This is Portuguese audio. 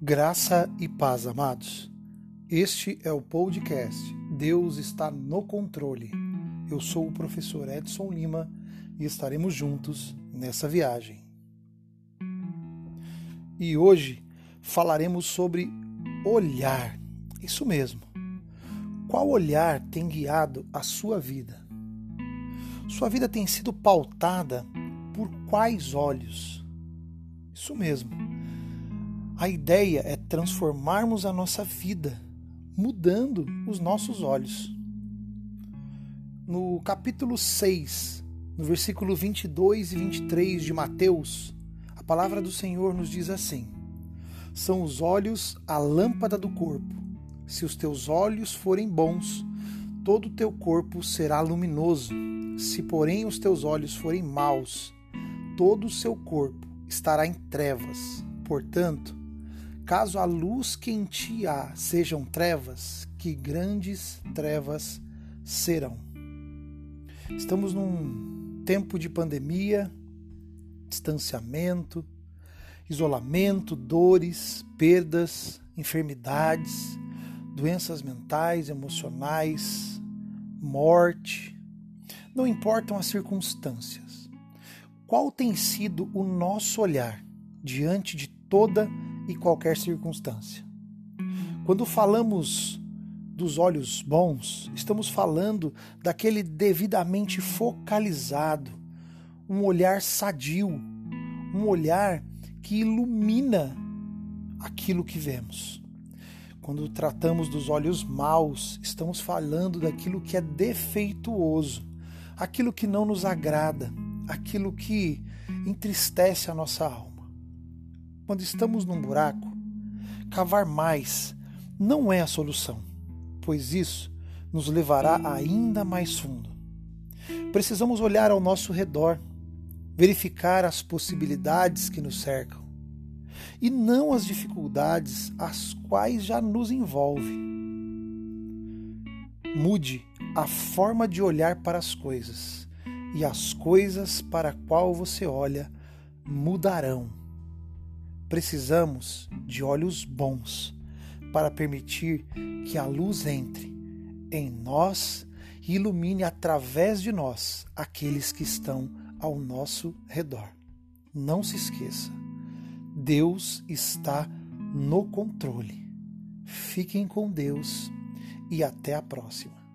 Graça e paz, amados. Este é o podcast Deus está no controle. Eu sou o professor Edson Lima e estaremos juntos nessa viagem. E hoje falaremos sobre olhar. Isso mesmo. Qual olhar tem guiado a sua vida? Sua vida tem sido pautada por quais olhos? Isso mesmo a ideia é transformarmos a nossa vida, mudando os nossos olhos. No capítulo 6, no versículo 22 e 23 de Mateus, a palavra do Senhor nos diz assim: São os olhos a lâmpada do corpo. Se os teus olhos forem bons, todo o teu corpo será luminoso. Se, porém, os teus olhos forem maus, todo o seu corpo estará em trevas. Portanto, Caso a luz que em ti há sejam trevas, que grandes trevas serão. Estamos num tempo de pandemia, distanciamento, isolamento, dores, perdas, enfermidades, doenças mentais, emocionais, morte. Não importam as circunstâncias. Qual tem sido o nosso olhar diante de toda a e qualquer circunstância. Quando falamos dos olhos bons, estamos falando daquele devidamente focalizado, um olhar sadio, um olhar que ilumina aquilo que vemos. Quando tratamos dos olhos maus, estamos falando daquilo que é defeituoso, aquilo que não nos agrada, aquilo que entristece a nossa alma quando estamos num buraco, cavar mais não é a solução, pois isso nos levará ainda mais fundo. Precisamos olhar ao nosso redor, verificar as possibilidades que nos cercam e não as dificuldades as quais já nos envolvem. Mude a forma de olhar para as coisas e as coisas para a qual você olha mudarão Precisamos de olhos bons para permitir que a luz entre em nós e ilumine através de nós aqueles que estão ao nosso redor. Não se esqueça, Deus está no controle. Fiquem com Deus e até a próxima.